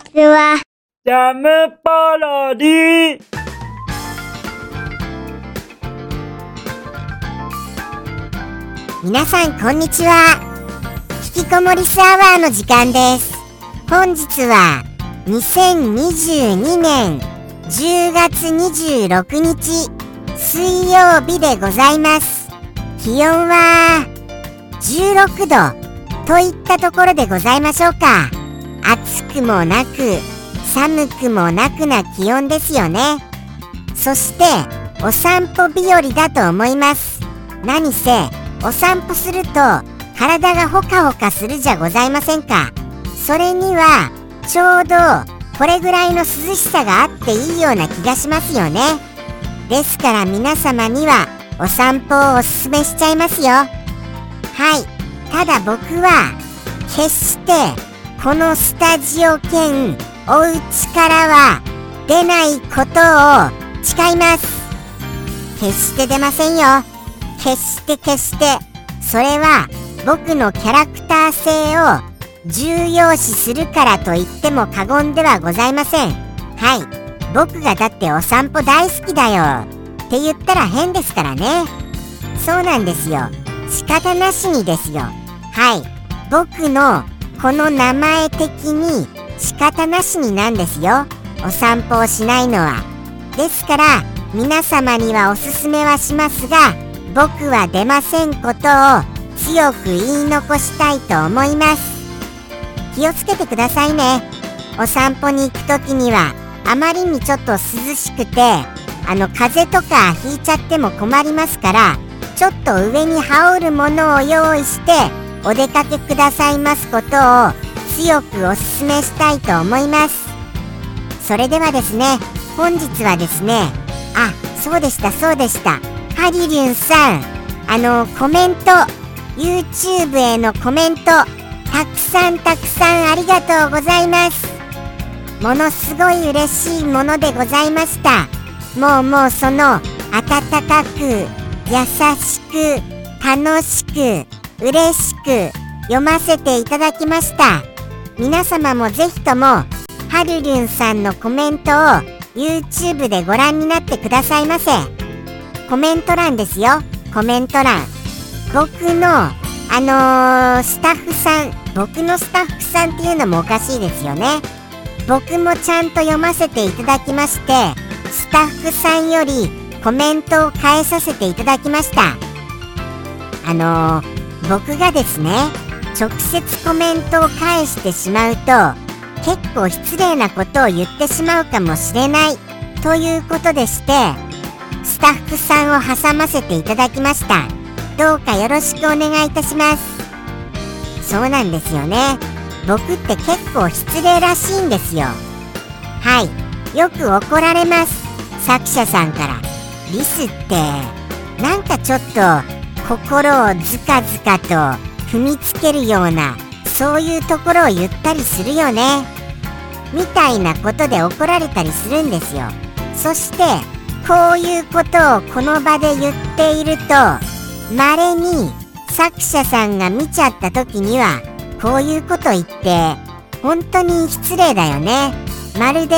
ちは。ジャムパロディ皆さんこんにちは。引きこもりスアワーの時間です。本日は2022年10月26日水曜日でございます。気温は16度といったところでございましょうか。暑くもなく寒くもなくな気温ですよね。そしてお散歩日和だと思います。何せお散歩すると体がほかほかするじゃございませんか。それにはちょうどこれぐらいの涼しさがあっていいような気がしますよね。ですから皆様にはお散歩をおすすめしちゃいますよ。はい。ただ僕は決してこのスタジオ兼お家からは出ないことを誓います。決して出ませんよ。決して決してそれは僕のキャラクター性を重要視するからと言っても過言ではございません。はい。僕がだってお散歩大好きだよ。って言ったら変ですからね。そうなんですよ。仕方なしにですよ。はい。僕のこの名前的に仕方なしになんですよ。お散歩をしないのは。ですから皆様にはおすすめはしますが僕は出ませんことを強く言い残したいと思います。気をつけてくださいね。お散歩に行く時にはあまりにちょっと涼しくてあの風邪とかひいちゃっても困りますからちょっと上に羽織るものを用意してお出かけくださいますことを強くお勧めしたいと思います。それではですね本日はですねあそうでしたそうでした。ハリリュンさんあのコメント YouTube へのコメントたくさんたくさんありがとうございます。ものすごい嬉しいものでございました。もうもうその温かく優しく楽しく嬉しく読ませていただきました。皆様もぜひともはるりゅんさんのコメントを YouTube でご覧になってくださいませ。コメント欄ですよ。コメント欄。僕のあのー、スタッフさん僕のスタッフさんっていうのもおかしいですよね。僕もちゃんと読ませていただきましてスタッフさんよりコメントを返させていただきました。あのー、僕がですね直接コメントを返してしまうと結構失礼なことを言ってしまうかもしれないということでしてスタッフさんを挟ませていただきました。どうかよろしくお願いいたします。そうなんですよね。僕って結構失礼らしいんですよ。はい。よく怒られます。作者さんから。リスってなんかちょっと心をズカズカと踏みつけるようなそういうところを言ったりするよね。みたいなことで怒られたりするんですよ。そしてこういうことをこの場で言っていると稀に作者さんが見ちゃった時にはこういうこと言って本当に失礼だよね。まるで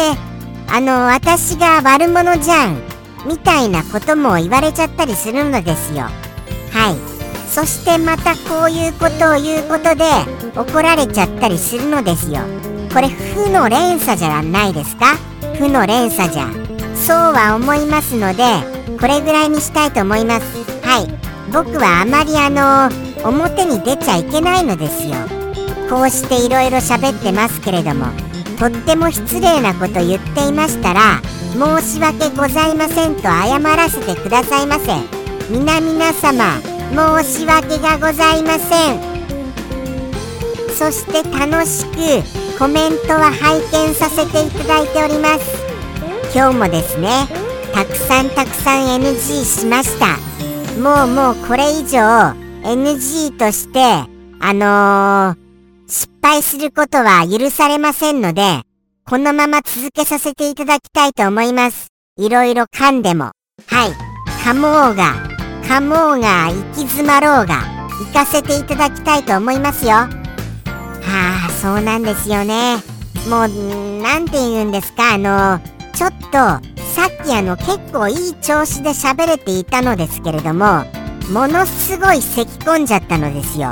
あの私が悪者じゃんみたいなことも言われちゃったりするのですよ。はい。そしてまたこういうことを言うことで怒られちゃったりするのですよ。これ負の連鎖じゃないですか？負の連鎖じゃ。そうは思いますのでこれぐらいにしたいと思います。はい。僕はあまりあの表に出ちゃいけないのですよ。こうしていろいろ喋ってますけれどもとっても失礼なこと言っていましたら申し訳ございませんと謝らせてくださいませ。皆々様申し訳がございません。そして楽しくコメントは拝見させていただいております。今日もですねたくさんたくさん NG しました。もうもうこれ以上 NG としてあのー、失敗することは許されませんのでこのまま続けさせていただきたいと思います。いろいろ噛んでも。はい。噛もうが噛もうが行き詰まろうが行かせていただきたいと思いますよ。はあそうなんですよね。もうなんて言うんですかあのちょっとさっきあの結構いい調子で喋れていたのですけれどもものすごい咳き込んじゃったのですよ。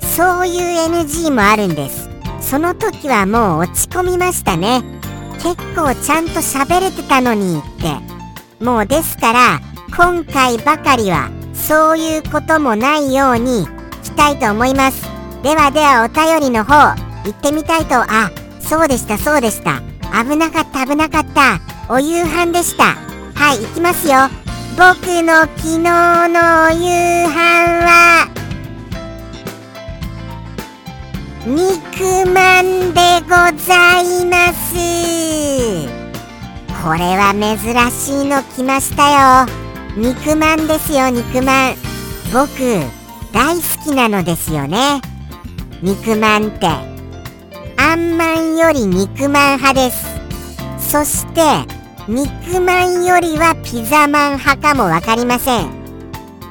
そういう NG もあるんです。その時はもう落ち込みましたね。結構ちゃんと喋れてたのにって。もうですから今回ばかりはそういうこともないようにしたいと思います。ではではお便りの方行ってみたいとあそうでしたそうでした。危なかった危なかった。お夕飯でした。はい行きますよ。僕の昨日のお夕飯は肉まんでございます。これは珍しいの来ましたよ。肉まんですよ肉まん。僕大好きなのですよね。肉まんって。あんまんより肉まん派です。そして肉まんよりはピザまん派かも分かりません。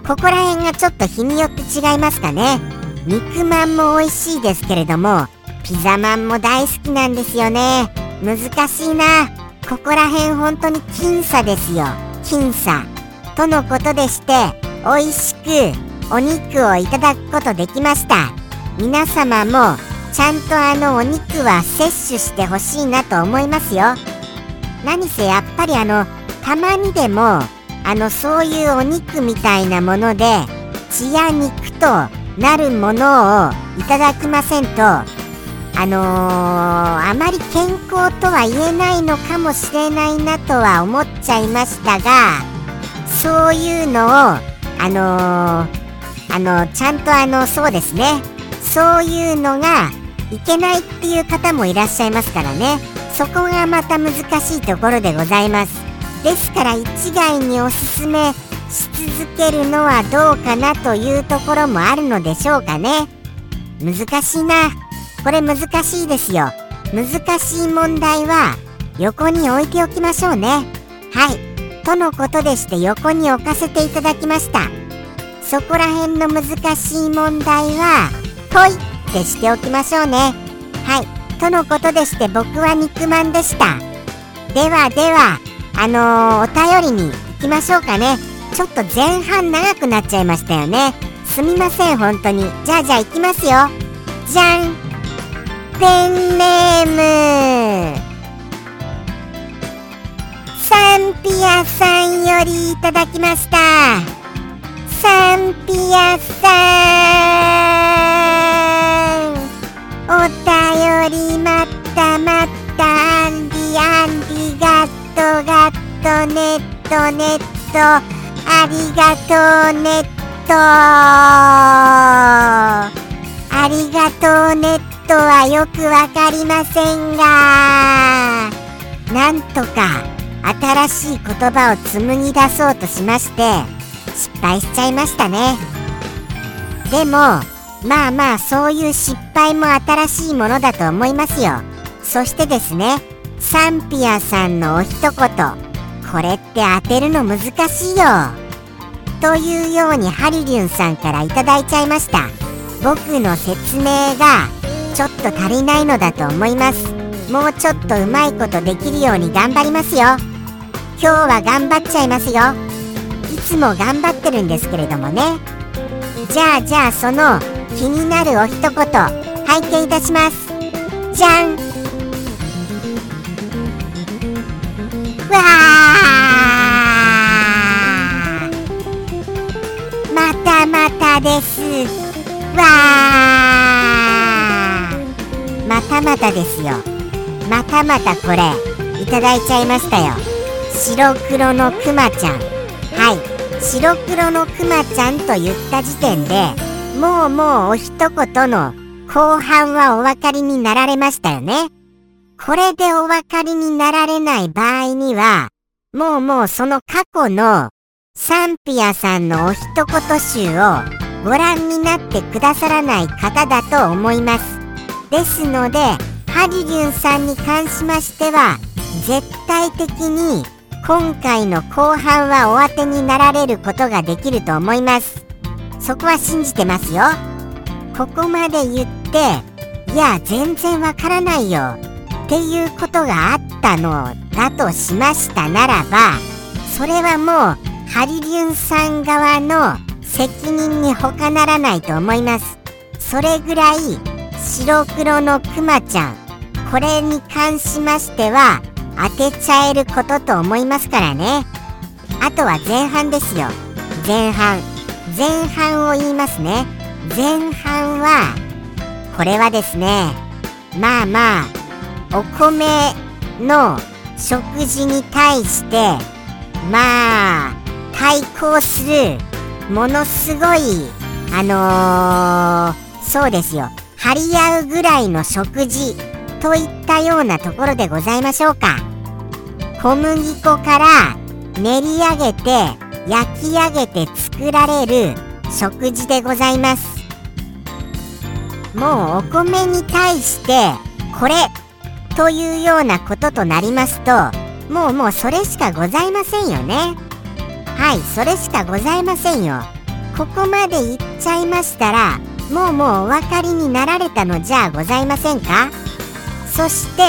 ここら辺がちょっと日によって違いますかね。肉まんも美味しいですけれどもピザまんも大好きなんですよね。難しいな。ここら辺本当に僅差ですよ。僅差。とのことでして美味しくお肉をいただくことできました。皆様もちゃんとあのお肉は摂取してほしいなと思いますよ。何せやっぱりあのたまにでもあのそういうお肉みたいなもので血や肉となるものをいただきませんとあのー、あまり健康とは言えないのかもしれないなとは思っちゃいましたがそういうのをあのー、あのちゃんとあのそうですね。そういうのがいけないっていう方もいらっしゃいますからね。そこがまた難しいところでございます。ですから一概におすすめし続けるのはどうかなというところもあるのでしょうかね。難しいな。これ難しいですよ。難しい問題は横に置いておきましょうね。はい。とのことでして横に置かせていただきました。そこら辺の難しい問題はほいってしておきましょうね。はい。とのことでして僕は肉まんでした。ではではあのー、お便りに行きましょうかね。ちょっと前半長くなっちゃいましたよね。すみません本当に。じゃあじゃあ行きますよ。じゃん。ペンネーム。サンピアさんよりいただきました。サンピアさんお便りまったまったアンディアンディガットガットネットネットありがとうネット。ありがとうネットはよくわかりませんがなんとか。新しい言葉を紡ぎ出そうとしまして失敗しちゃいましたね。でもまあまあそういう失敗も新しいものだと思いますよ。そしてですねサンピアさんのお一言。これって当てるの難しいよ。というようにハリリュンさんから頂いちゃいました。僕の説明がちょっと足りないのだと思います。もうちょっとうまいことできるように頑張りますよ。今日は頑張っちゃいますよ。いつも頑張ってるんですけれどもね。じゃあじゃあその気になるお一言拝見いたします。じゃん。わあまたまたです。わあまたまたですよ。またまたこれいただいちゃいましたよ。白黒のくまちゃん。はい。白黒のくまちゃんと言った時点でもうもうお一言の後半はお分かりになられましたよね。これでお分かりになられない場合には、もうもうその過去のサンピアさんのお一言集をご覧になってくださらない方だと思います。ですので、ハリリュンさんに関しましては、絶対的に今回の後半はお当てになられることができると思います。そこは信じてますよ。ここまで言って、いや、全然わからないよ。っていうことがあったのだとしましたならばそれはもうハリリュンさん側の責任に他ならないと思いますそれぐらい白黒のクマちゃんこれに関しましては当てちゃえることと思いますからね。あとは前半ですよ。前半。前半を言いますね。前半はこれはですねまあまあお米の食事に対してまあ対抗するものすごいあのー、そうですよ。張り合うぐらいの食事といったようなところでございましょうか。小麦粉から練り上げて焼き上げて作られる食事でございます。もうお米に対してこれというようなこととなりますともうもうそれしかございませんよね。はいそれしかございませんよ。ここまで言っちゃいましたらもうもうお分かりになられたのじゃございませんか？そして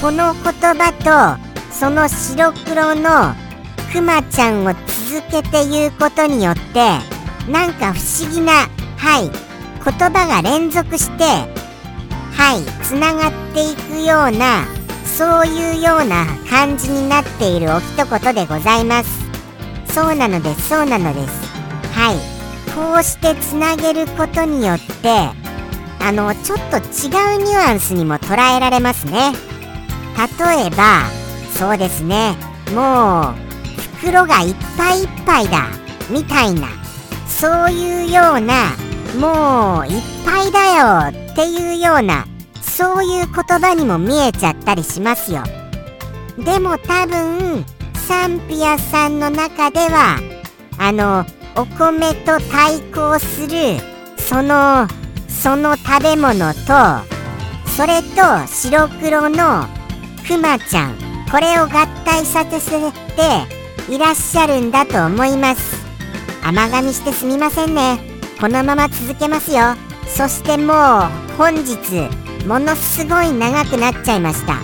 この言葉とその白黒のクマちゃんを続けて言うことによってなんか不思議なはい言葉が連続してはいつながっていくようなそういうような感じになっているお一言でございます。そうなのですそうなのです。はい。こうしてつなげることによってあのちょっと違うニュアンスにも捉えられますね。例えばそうですね。もう袋がいっぱいいっぱいだ。みたいな。そういうようなもういっぱいだよ。っていうようなそういう言葉にも見えちゃったりしますよ。でも多分サンピアさんの中ではあのお米と対抗するそのその食べ物とそれと白黒のクマちゃん。これを合体させていらっしゃるんだと思います。甘噛みしてすみませんね。このまま続けますよ。そしてもう本日ものすごい長くなっちゃいました。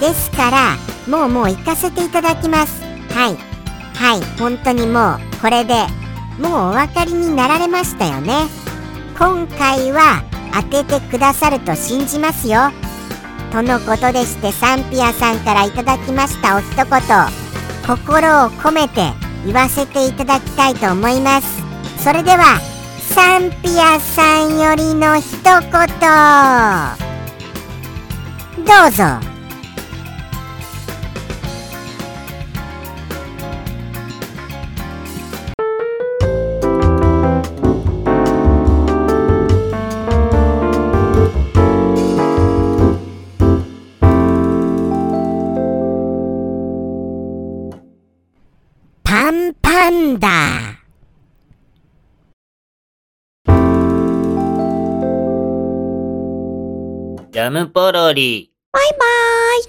ですからもうもう行かせていただきます。はい。はい。本当にもうこれでもうお分かりになられましたよね。今回は当ててくださると信じますよ。とのことでしてサンピアさんからいただきましたお一言。心を込めて言わせていただきたいと思います。それではサンピアさんよりの一言。どうぞ。ムポロリ。バイバイ